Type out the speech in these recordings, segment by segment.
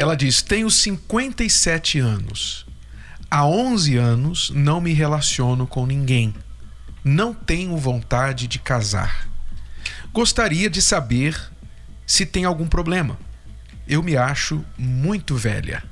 Ela diz: Tenho 57 anos. Há 11 anos não me relaciono com ninguém. Não tenho vontade de casar. Gostaria de saber se tem algum problema. Eu me acho muito velha.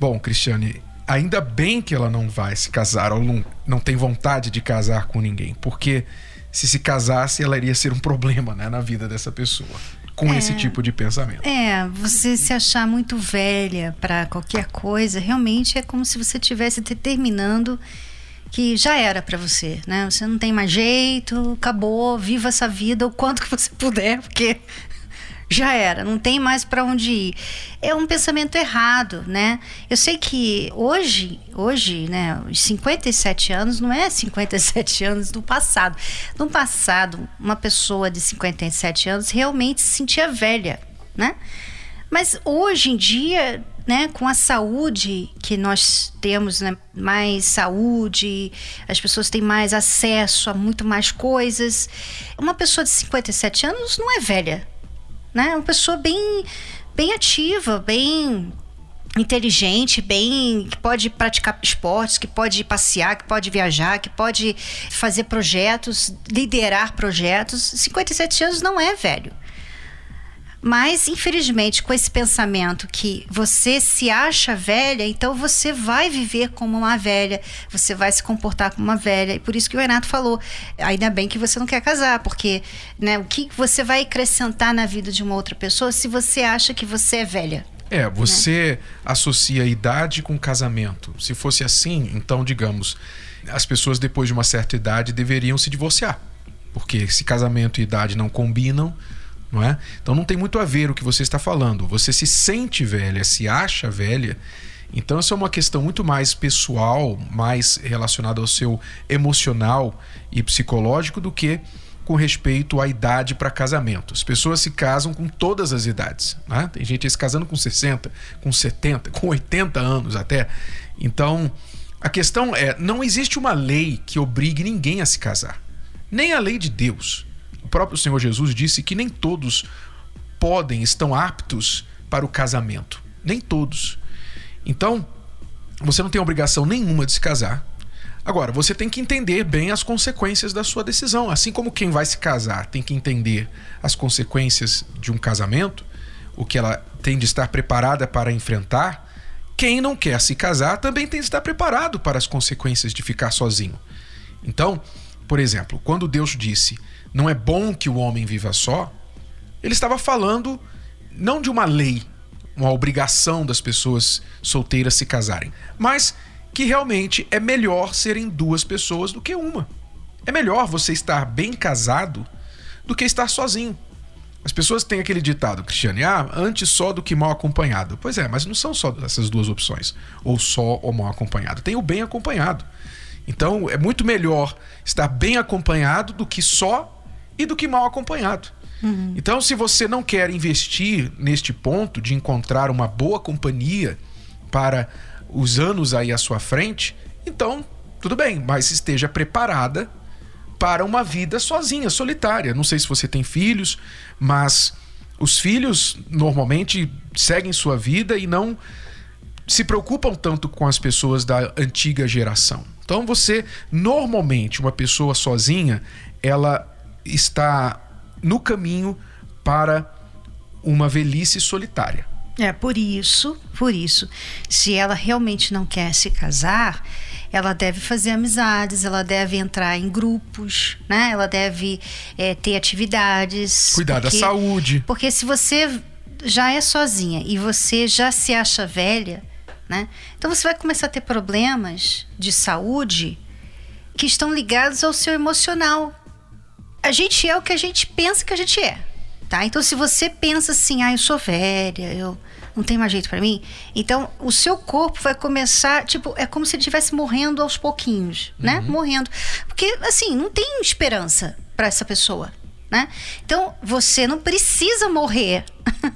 Bom, Cristiane, ainda bem que ela não vai se casar ou não, não tem vontade de casar com ninguém, porque se se casasse, ela iria ser um problema né, na vida dessa pessoa com é, esse tipo de pensamento. É, você se achar muito velha para qualquer coisa, realmente é como se você estivesse determinando que já era para você, né? Você não tem mais jeito, acabou, viva essa vida o quanto que você puder, porque já era, não tem mais para onde ir. É um pensamento errado, né? Eu sei que hoje, hoje, né, os 57 anos não é 57 anos do passado. No passado, uma pessoa de 57 anos realmente se sentia velha, né? Mas hoje em dia, né, com a saúde que nós temos, né, mais saúde, as pessoas têm mais acesso a muito mais coisas. Uma pessoa de 57 anos não é velha, né? Uma pessoa bem, bem ativa, bem inteligente, bem que pode praticar esportes, que pode passear, que pode viajar, que pode fazer projetos, liderar projetos. 57 anos não é velho. Mas, infelizmente, com esse pensamento que você se acha velha, então você vai viver como uma velha, você vai se comportar como uma velha. E por isso que o Renato falou: ainda bem que você não quer casar, porque né, o que você vai acrescentar na vida de uma outra pessoa se você acha que você é velha? É, você né? associa idade com casamento. Se fosse assim, então, digamos, as pessoas depois de uma certa idade deveriam se divorciar. Porque se casamento e idade não combinam, não é? Então não tem muito a ver o que você está falando. Você se sente velha, se acha velha. Então isso é uma questão muito mais pessoal, mais relacionada ao seu emocional e psicológico do que com respeito à idade para casamento. As pessoas se casam com todas as idades. Né? Tem gente se casando com 60, com 70, com 80 anos até. Então, a questão é: não existe uma lei que obrigue ninguém a se casar. Nem a lei de Deus próprio Senhor Jesus disse que nem todos podem, estão aptos para o casamento. Nem todos. Então, você não tem obrigação nenhuma de se casar. Agora, você tem que entender bem as consequências da sua decisão. Assim como quem vai se casar tem que entender as consequências de um casamento, o que ela tem de estar preparada para enfrentar, quem não quer se casar também tem de estar preparado para as consequências de ficar sozinho. Então, por exemplo, quando Deus disse: Não é bom que o homem viva só, ele estava falando não de uma lei, uma obrigação das pessoas solteiras se casarem, mas que realmente é melhor serem duas pessoas do que uma. É melhor você estar bem casado do que estar sozinho. As pessoas têm aquele ditado, Cristiane, ah, antes só do que mal acompanhado. Pois é, mas não são só essas duas opções, ou só ou mal acompanhado. Tem o bem acompanhado. Então é muito melhor estar bem acompanhado do que só e do que mal acompanhado. Uhum. Então, se você não quer investir neste ponto de encontrar uma boa companhia para os anos aí à sua frente, então tudo bem, mas esteja preparada para uma vida sozinha, solitária. Não sei se você tem filhos, mas os filhos normalmente seguem sua vida e não se preocupam tanto com as pessoas da antiga geração. Então você, normalmente, uma pessoa sozinha, ela está no caminho para uma velhice solitária. É, por isso, por isso, se ela realmente não quer se casar, ela deve fazer amizades, ela deve entrar em grupos, né? Ela deve é, ter atividades. Cuidar porque, da saúde. Porque se você já é sozinha e você já se acha velha, né? Então você vai começar a ter problemas de saúde que estão ligados ao seu emocional. A gente é o que a gente pensa que a gente é. Tá? Então, se você pensa assim, ah, eu sou velha, eu não tem mais jeito para mim. Então, o seu corpo vai começar, tipo, é como se ele estivesse morrendo aos pouquinhos, né? Uhum. Morrendo. Porque, assim, não tem esperança para essa pessoa. Né? Então, você não precisa morrer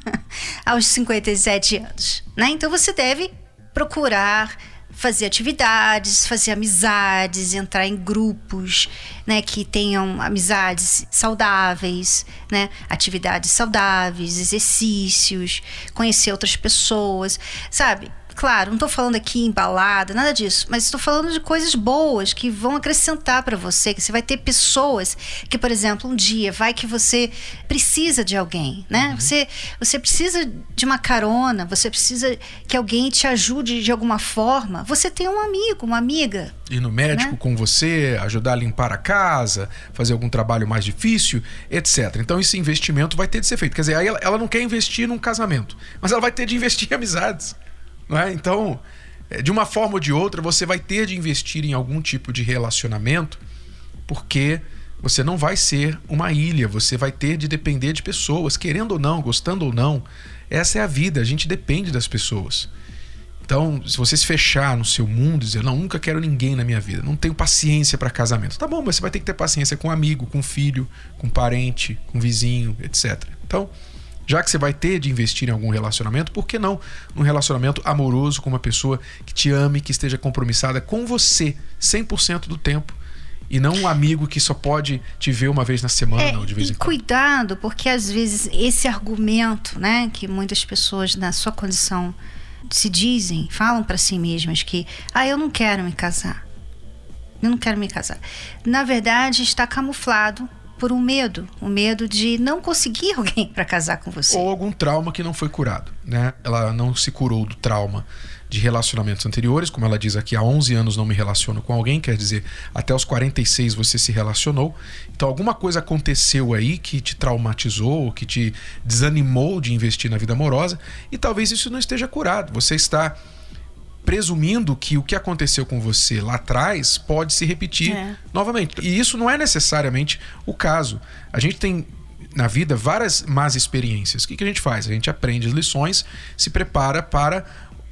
aos 57 anos. Né? Então, você deve procurar fazer atividades, fazer amizades, entrar em grupos, né, que tenham amizades saudáveis, né, atividades saudáveis, exercícios, conhecer outras pessoas, sabe? Claro, não estou falando aqui em balada, nada disso, mas estou falando de coisas boas que vão acrescentar para você, que você vai ter pessoas que, por exemplo, um dia vai que você precisa de alguém, né? Uhum. Você, você precisa de uma carona, você precisa que alguém te ajude de alguma forma. Você tem um amigo, uma amiga. Ir no médico né? com você, ajudar a limpar a casa, fazer algum trabalho mais difícil, etc. Então esse investimento vai ter de ser feito. Quer dizer, aí ela, ela não quer investir num casamento, mas ela vai ter de investir em amizades. Não é? Então, é, de uma forma ou de outra, você vai ter de investir em algum tipo de relacionamento, porque você não vai ser uma ilha, você vai ter de depender de pessoas, querendo ou não, gostando ou não. Essa é a vida, a gente depende das pessoas. Então, se você se fechar no seu mundo e dizer, não, nunca quero ninguém na minha vida, não tenho paciência para casamento. Tá bom, mas você vai ter que ter paciência com um amigo, com um filho, com um parente, com um vizinho, etc. Então, já que você vai ter de investir em algum relacionamento, por que não um relacionamento amoroso com uma pessoa que te ame, que esteja compromissada com você 100% do tempo? E não um amigo que só pode te ver uma vez na semana é, ou de vez em quando. Cuidado, porque às vezes esse argumento, né, que muitas pessoas na sua condição se dizem, falam para si mesmas que, ah, eu não quero me casar. Eu não quero me casar. Na verdade, está camuflado por um medo, o um medo de não conseguir alguém para casar com você. Ou algum trauma que não foi curado, né? Ela não se curou do trauma de relacionamentos anteriores, como ela diz aqui, há 11 anos não me relaciono com alguém, quer dizer, até os 46 você se relacionou. Então alguma coisa aconteceu aí que te traumatizou, que te desanimou de investir na vida amorosa, e talvez isso não esteja curado. Você está presumindo que o que aconteceu com você lá atrás pode se repetir é. novamente. E isso não é necessariamente o caso. A gente tem na vida várias más experiências. O que, que a gente faz? A gente aprende as lições, se prepara para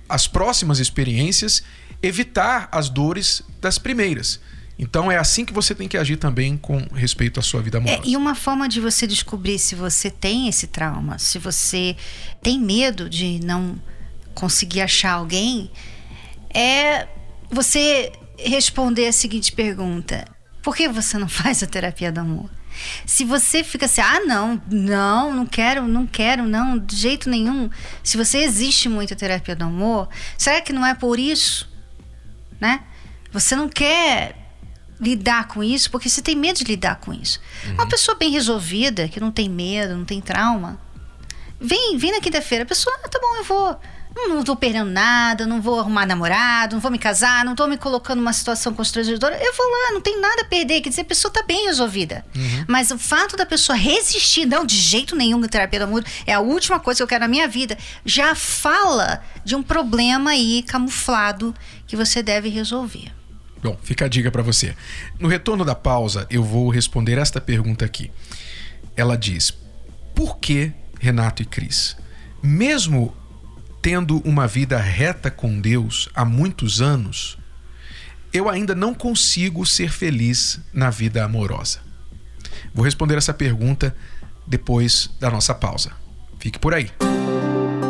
as próximas experiências evitar as dores das primeiras. Então é assim que você tem que agir também com respeito à sua vida amorosa. É, e uma forma de você descobrir se você tem esse trauma, se você tem medo de não conseguir achar alguém, é você responder a seguinte pergunta: Por que você não faz a terapia do amor? Se você fica assim, ah, não, não, não quero, não quero, não, de jeito nenhum. Se você existe muito a terapia do amor, será que não é por isso? Né? Você não quer lidar com isso porque você tem medo de lidar com isso. Uhum. Uma pessoa bem resolvida, que não tem medo, não tem trauma, vem, vem na quinta-feira, a pessoa, ah, tá bom, eu vou não tô perdendo nada, não vou arrumar namorado, não vou me casar, não tô me colocando numa situação constrangedora. Eu vou lá, não tem nada a perder. Quer dizer, a pessoa tá bem resolvida. Uhum. Mas o fato da pessoa resistir, não, de jeito nenhum, terapia do amor, é a última coisa que eu quero na minha vida, já fala de um problema aí camuflado que você deve resolver. Bom, fica a dica para você. No retorno da pausa, eu vou responder esta pergunta aqui. Ela diz: Por que Renato e Cris, mesmo tendo uma vida reta com Deus há muitos anos, eu ainda não consigo ser feliz na vida amorosa? Vou responder essa pergunta depois da nossa pausa. Fique por aí.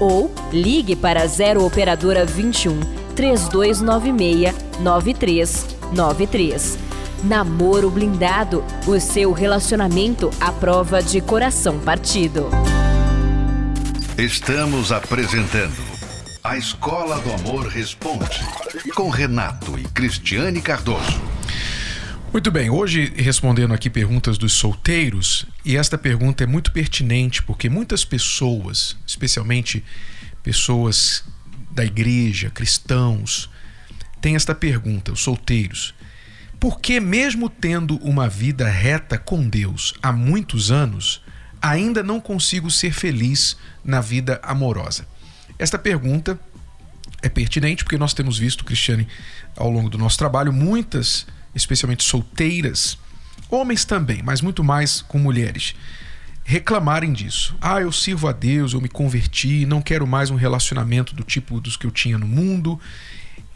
ou ligue para 0 operadora 21 3296 9393. Namoro blindado, o seu relacionamento à prova de coração partido. Estamos apresentando A Escola do Amor Responde com Renato e Cristiane Cardoso. Muito bem, hoje respondendo aqui perguntas dos solteiros, e esta pergunta é muito pertinente porque muitas pessoas, especialmente pessoas da igreja, cristãos, têm esta pergunta, os solteiros. Por que, mesmo tendo uma vida reta com Deus há muitos anos, ainda não consigo ser feliz na vida amorosa? Esta pergunta é pertinente porque nós temos visto, Cristiane, ao longo do nosso trabalho, muitas, especialmente solteiras, homens também, mas muito mais com mulheres, reclamarem disso. Ah, eu sirvo a Deus, eu me converti, não quero mais um relacionamento do tipo dos que eu tinha no mundo,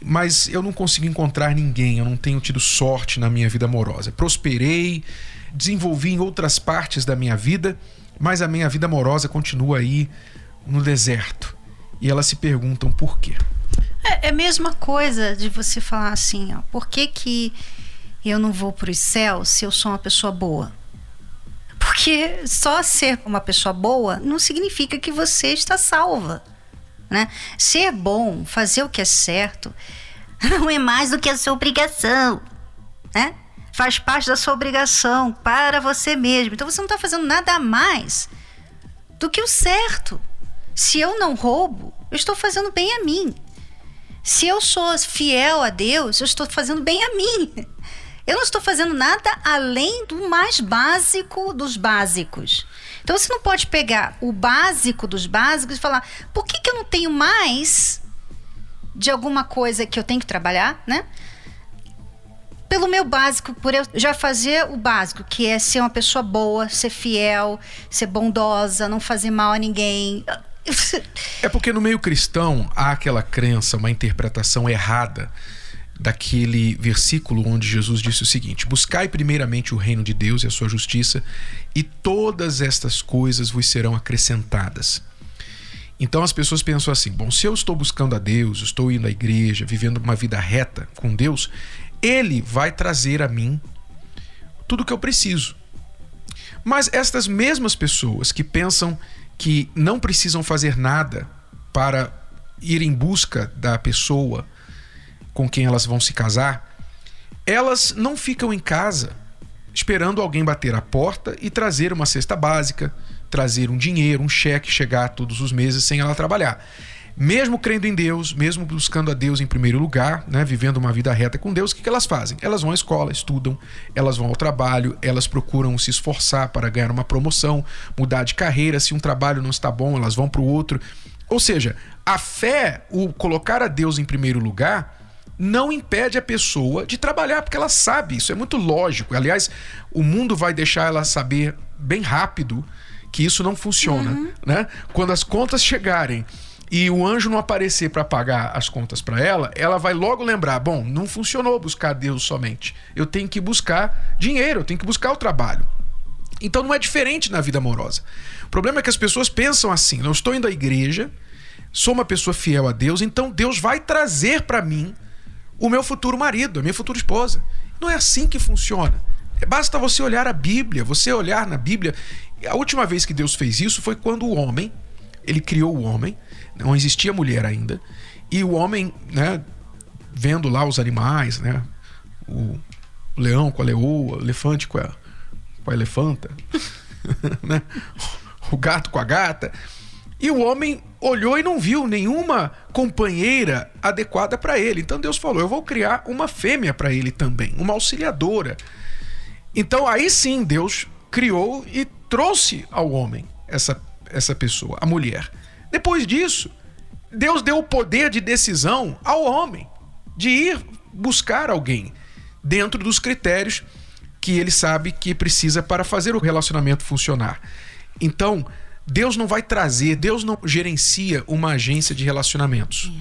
mas eu não consigo encontrar ninguém, eu não tenho tido sorte na minha vida amorosa. Prosperei, desenvolvi em outras partes da minha vida, mas a minha vida amorosa continua aí no deserto. E elas se perguntam por quê. É, é a mesma coisa de você falar assim, ó, por que, que eu não vou para os céus se eu sou uma pessoa boa? Porque só ser uma pessoa boa não significa que você está salva. Né? Ser bom, fazer o que é certo, não é mais do que a sua obrigação. Né? Faz parte da sua obrigação para você mesmo. Então você não está fazendo nada a mais do que o certo. Se eu não roubo, eu estou fazendo bem a mim. Se eu sou fiel a Deus, eu estou fazendo bem a mim. Eu não estou fazendo nada além do mais básico dos básicos. Então você não pode pegar o básico dos básicos e falar: por que, que eu não tenho mais de alguma coisa que eu tenho que trabalhar, né? Pelo meu básico, por eu já fazer o básico, que é ser uma pessoa boa, ser fiel, ser bondosa, não fazer mal a ninguém. É porque no meio cristão há aquela crença, uma interpretação errada daquele versículo onde Jesus disse o seguinte: Buscai primeiramente o reino de Deus e a sua justiça, e todas estas coisas vos serão acrescentadas. Então as pessoas pensam assim: bom, se eu estou buscando a Deus, estou indo à igreja, vivendo uma vida reta com Deus, Ele vai trazer a mim tudo o que eu preciso. Mas estas mesmas pessoas que pensam que não precisam fazer nada para ir em busca da pessoa com quem elas vão se casar, elas não ficam em casa esperando alguém bater a porta e trazer uma cesta básica, trazer um dinheiro, um cheque chegar todos os meses sem ela trabalhar. Mesmo crendo em Deus, mesmo buscando a Deus em primeiro lugar, né, vivendo uma vida reta com Deus, o que, que elas fazem? Elas vão à escola, estudam, elas vão ao trabalho, elas procuram se esforçar para ganhar uma promoção, mudar de carreira. Se um trabalho não está bom, elas vão para o outro. Ou seja, a fé, o colocar a Deus em primeiro lugar, não impede a pessoa de trabalhar, porque ela sabe, isso é muito lógico. Aliás, o mundo vai deixar ela saber bem rápido que isso não funciona, uhum. né? Quando as contas chegarem e o anjo não aparecer para pagar as contas para ela, ela vai logo lembrar: bom, não funcionou buscar Deus somente. Eu tenho que buscar dinheiro, eu tenho que buscar o trabalho. Então não é diferente na vida amorosa. O problema é que as pessoas pensam assim: não estou indo à igreja, sou uma pessoa fiel a Deus, então Deus vai trazer para mim o meu futuro marido, a minha futura esposa. Não é assim que funciona. Basta você olhar a Bíblia, você olhar na Bíblia. A última vez que Deus fez isso foi quando o homem, ele criou o homem, não existia mulher ainda, e o homem, né, vendo lá os animais, né, o leão com a leoa, o elefante com a, com a elefanta, né, o gato com a gata, e o homem olhou e não viu nenhuma companheira adequada para ele. Então Deus falou: Eu vou criar uma fêmea para ele também, uma auxiliadora. Então aí sim Deus criou e trouxe ao homem essa, essa pessoa, a mulher. Depois disso, Deus deu o poder de decisão ao homem de ir buscar alguém dentro dos critérios que ele sabe que precisa para fazer o relacionamento funcionar. Então, Deus não vai trazer, Deus não gerencia uma agência de relacionamentos.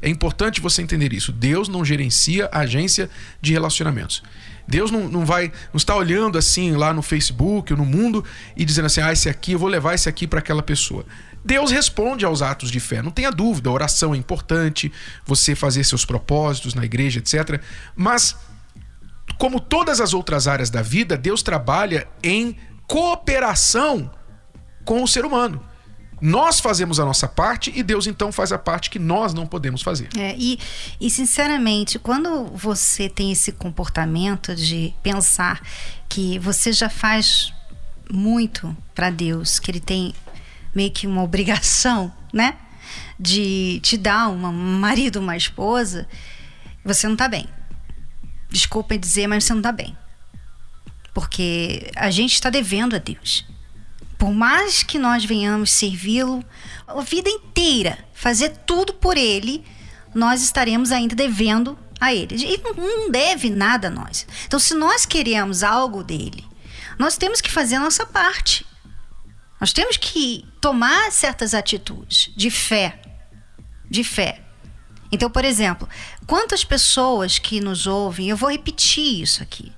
É importante você entender isso. Deus não gerencia a agência de relacionamentos. Deus não, não vai, não está olhando assim lá no Facebook ou no mundo e dizendo assim: ah, esse aqui, eu vou levar esse aqui para aquela pessoa. Deus responde aos atos de fé, não tenha dúvida. A oração é importante, você fazer seus propósitos na igreja, etc. Mas, como todas as outras áreas da vida, Deus trabalha em cooperação com o ser humano. Nós fazemos a nossa parte e Deus então faz a parte que nós não podemos fazer. É, e, e sinceramente, quando você tem esse comportamento de pensar que você já faz muito para Deus, que ele tem meio que uma obrigação, né? de te dar uma, um marido, uma esposa, você não está bem. Desculpem dizer, mas você não está bem. Porque a gente está devendo a Deus. Por mais que nós venhamos servi-lo a vida inteira, fazer tudo por Ele, nós estaremos ainda devendo a Ele. Ele não deve nada a nós. Então, se nós queremos algo dele, nós temos que fazer a nossa parte. Nós temos que tomar certas atitudes de fé. De fé. Então, por exemplo, quantas pessoas que nos ouvem, eu vou repetir isso aqui.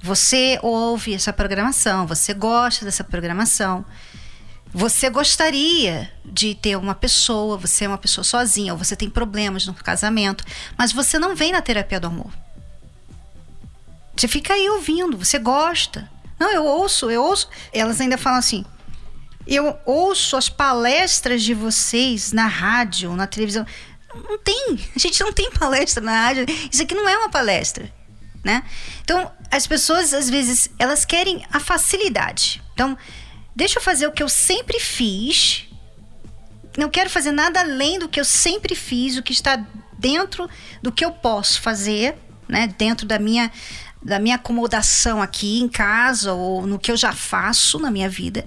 Você ouve essa programação, você gosta dessa programação. Você gostaria de ter uma pessoa, você é uma pessoa sozinha, ou você tem problemas no casamento, mas você não vem na terapia do amor. Você fica aí ouvindo, você gosta. Não, eu ouço, eu ouço. Elas ainda falam assim: eu ouço as palestras de vocês na rádio, na televisão. Não tem, a gente não tem palestra na rádio. Isso aqui não é uma palestra, né? Então, as pessoas às vezes elas querem a facilidade. Então, deixa eu fazer o que eu sempre fiz. Não quero fazer nada além do que eu sempre fiz, o que está dentro do que eu posso fazer, né? Dentro da minha da minha acomodação aqui em casa ou no que eu já faço na minha vida.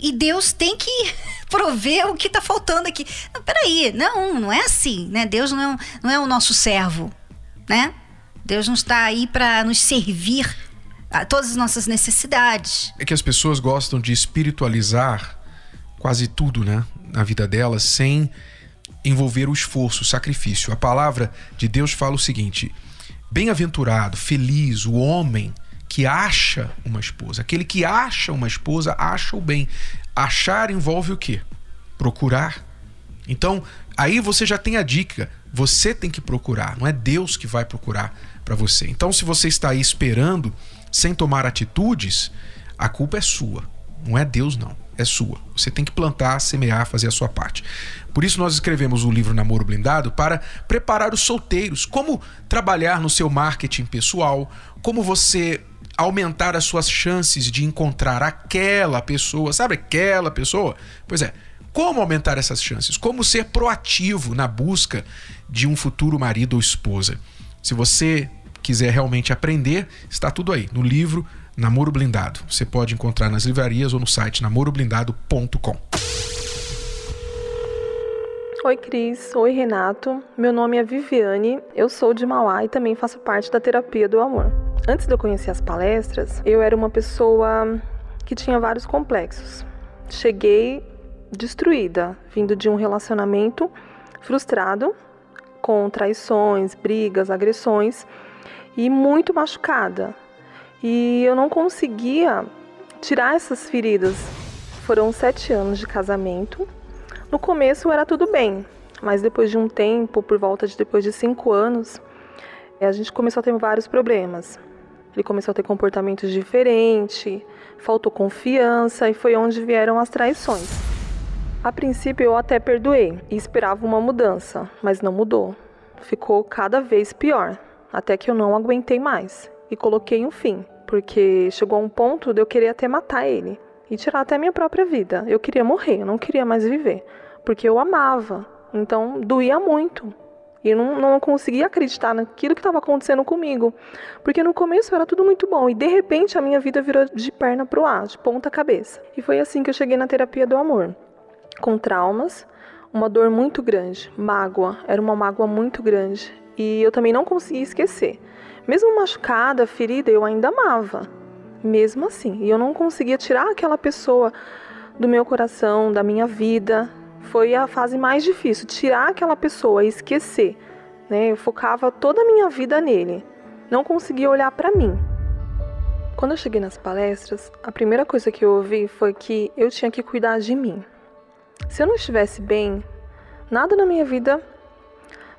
E Deus tem que prover o que está faltando aqui. Não, peraí, não, não é assim, né? Deus não é, não é o nosso servo, né? Deus não está aí para nos servir a todas as nossas necessidades. É que as pessoas gostam de espiritualizar quase tudo, né, na vida delas, sem envolver o esforço, o sacrifício. A palavra de Deus fala o seguinte: Bem-aventurado, feliz o homem que acha uma esposa. Aquele que acha uma esposa acha o bem. Achar envolve o quê? Procurar. Então, aí você já tem a dica. Você tem que procurar, não é Deus que vai procurar para você. Então, se você está aí esperando sem tomar atitudes, a culpa é sua. Não é Deus, não. É sua. Você tem que plantar, semear, fazer a sua parte. Por isso, nós escrevemos o livro Namoro Blindado para preparar os solteiros. Como trabalhar no seu marketing pessoal, como você aumentar as suas chances de encontrar aquela pessoa, sabe aquela pessoa? Pois é, como aumentar essas chances? Como ser proativo na busca de um futuro marido ou esposa? Se você quiser realmente aprender, está tudo aí no livro Namoro Blindado. Você pode encontrar nas livrarias ou no site namoroblindado.com. Oi, Cris. Oi, Renato. Meu nome é Viviane. Eu sou de Mauá e também faço parte da terapia do amor. Antes de eu conhecer as palestras, eu era uma pessoa que tinha vários complexos. Cheguei destruída, vindo de um relacionamento frustrado, com traições, brigas, agressões e muito machucada. E eu não conseguia tirar essas feridas. Foram sete anos de casamento. No começo era tudo bem, mas depois de um tempo, por volta de depois de cinco anos, a gente começou a ter vários problemas. Ele começou a ter comportamentos diferentes, faltou confiança e foi onde vieram as traições. A princípio eu até perdoei e esperava uma mudança, mas não mudou. Ficou cada vez pior até que eu não aguentei mais e coloquei um fim, porque chegou um ponto de eu querer até matar ele e tirar até minha própria vida. Eu queria morrer, eu não queria mais viver, porque eu amava. Então doía muito. E não, não conseguia acreditar naquilo que estava acontecendo comigo. Porque no começo era tudo muito bom. E de repente a minha vida virou de perna pro ar, de ponta cabeça. E foi assim que eu cheguei na terapia do amor. Com traumas, uma dor muito grande, mágoa. Era uma mágoa muito grande. E eu também não conseguia esquecer. Mesmo machucada, ferida, eu ainda amava. Mesmo assim. E eu não conseguia tirar aquela pessoa do meu coração, da minha vida. Foi a fase mais difícil, tirar aquela pessoa esquecer. Né? Eu focava toda a minha vida nele. Não conseguia olhar para mim. Quando eu cheguei nas palestras, a primeira coisa que eu ouvi foi que eu tinha que cuidar de mim. Se eu não estivesse bem, nada na minha vida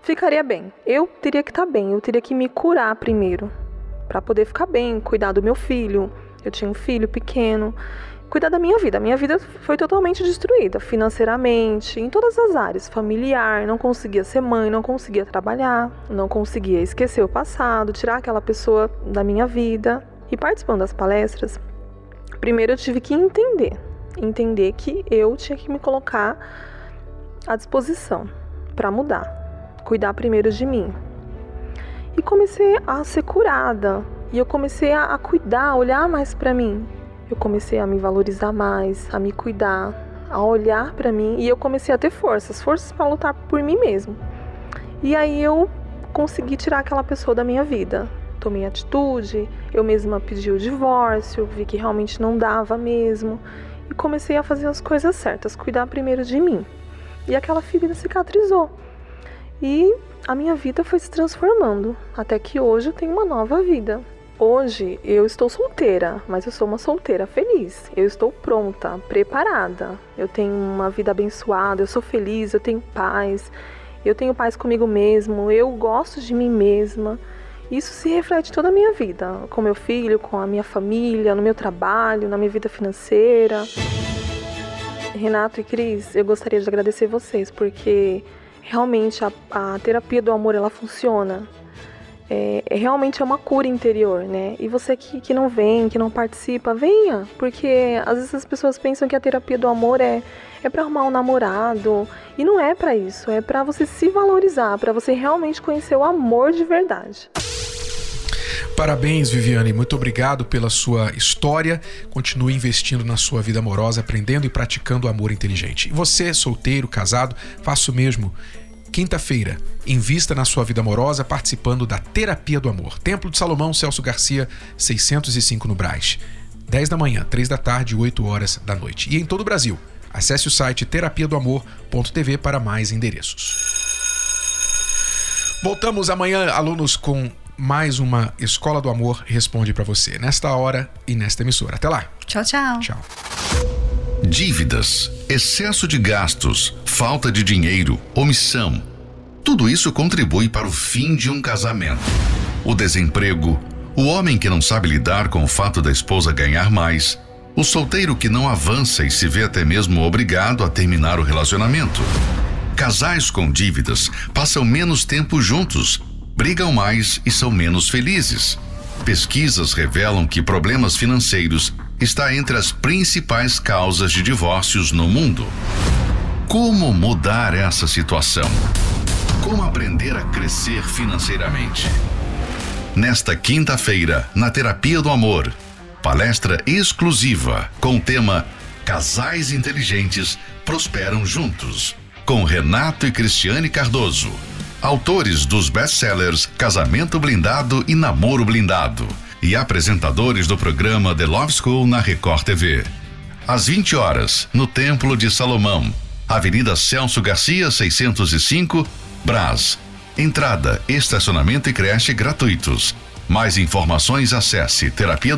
ficaria bem. Eu teria que estar tá bem, eu teria que me curar primeiro para poder ficar bem, cuidar do meu filho. Eu tinha um filho pequeno, cuidar da minha vida. A minha vida foi totalmente destruída, financeiramente, em todas as áreas, familiar, não conseguia ser mãe, não conseguia trabalhar, não conseguia esquecer o passado, tirar aquela pessoa da minha vida. E participando das palestras, primeiro eu tive que entender, entender que eu tinha que me colocar à disposição para mudar, cuidar primeiro de mim. E comecei a ser curada. E eu comecei a, a cuidar, olhar mais para mim. Eu comecei a me valorizar mais, a me cuidar, a olhar para mim e eu comecei a ter forças, forças para lutar por mim mesmo. E aí eu consegui tirar aquela pessoa da minha vida. Tomei atitude, eu mesma pedi o divórcio, vi que realmente não dava mesmo e comecei a fazer as coisas certas, cuidar primeiro de mim. E aquela ferida cicatrizou. E a minha vida foi se transformando, até que hoje eu tenho uma nova vida. Hoje eu estou solteira, mas eu sou uma solteira feliz. Eu estou pronta, preparada. Eu tenho uma vida abençoada, eu sou feliz, eu tenho paz. Eu tenho paz comigo mesmo, eu gosto de mim mesma. Isso se reflete toda a minha vida, com meu filho, com a minha família, no meu trabalho, na minha vida financeira. Renato e Cris, eu gostaria de agradecer vocês porque realmente a, a terapia do amor ela funciona. É, é, realmente é uma cura interior, né? E você que, que não vem, que não participa, venha, porque às vezes as pessoas pensam que a terapia do amor é é para arrumar um namorado e não é para isso, é para você se valorizar, para você realmente conhecer o amor de verdade. Parabéns, Viviane. Muito obrigado pela sua história. Continue investindo na sua vida amorosa, aprendendo e praticando o amor inteligente. E você, solteiro, casado, faça o mesmo. Quinta-feira, invista na sua vida amorosa participando da Terapia do Amor. Templo de Salomão, Celso Garcia, 605 no Braz. 10 da manhã, 3 da tarde, 8 horas da noite. E em todo o Brasil. Acesse o site terapia do amor.tv para mais endereços. Voltamos amanhã, alunos, com mais uma Escola do Amor responde para você, nesta hora e nesta emissora. Até lá. Tchau, tchau. Tchau. Dívidas, excesso de gastos, falta de dinheiro, omissão. Tudo isso contribui para o fim de um casamento. O desemprego, o homem que não sabe lidar com o fato da esposa ganhar mais, o solteiro que não avança e se vê até mesmo obrigado a terminar o relacionamento. Casais com dívidas passam menos tempo juntos brigam mais e são menos felizes. Pesquisas revelam que problemas financeiros está entre as principais causas de divórcios no mundo. Como mudar essa situação? Como aprender a crescer financeiramente? Nesta quinta-feira, na Terapia do Amor, palestra exclusiva com o tema Casais Inteligentes Prosperam Juntos, com Renato e Cristiane Cardoso autores dos best-sellers Casamento Blindado e Namoro Blindado, e apresentadores do programa The Love School na Record TV. Às 20 horas, no Templo de Salomão, Avenida Celso Garcia, 605, Brás. Entrada, estacionamento e creche gratuitos. Mais informações acesse terapia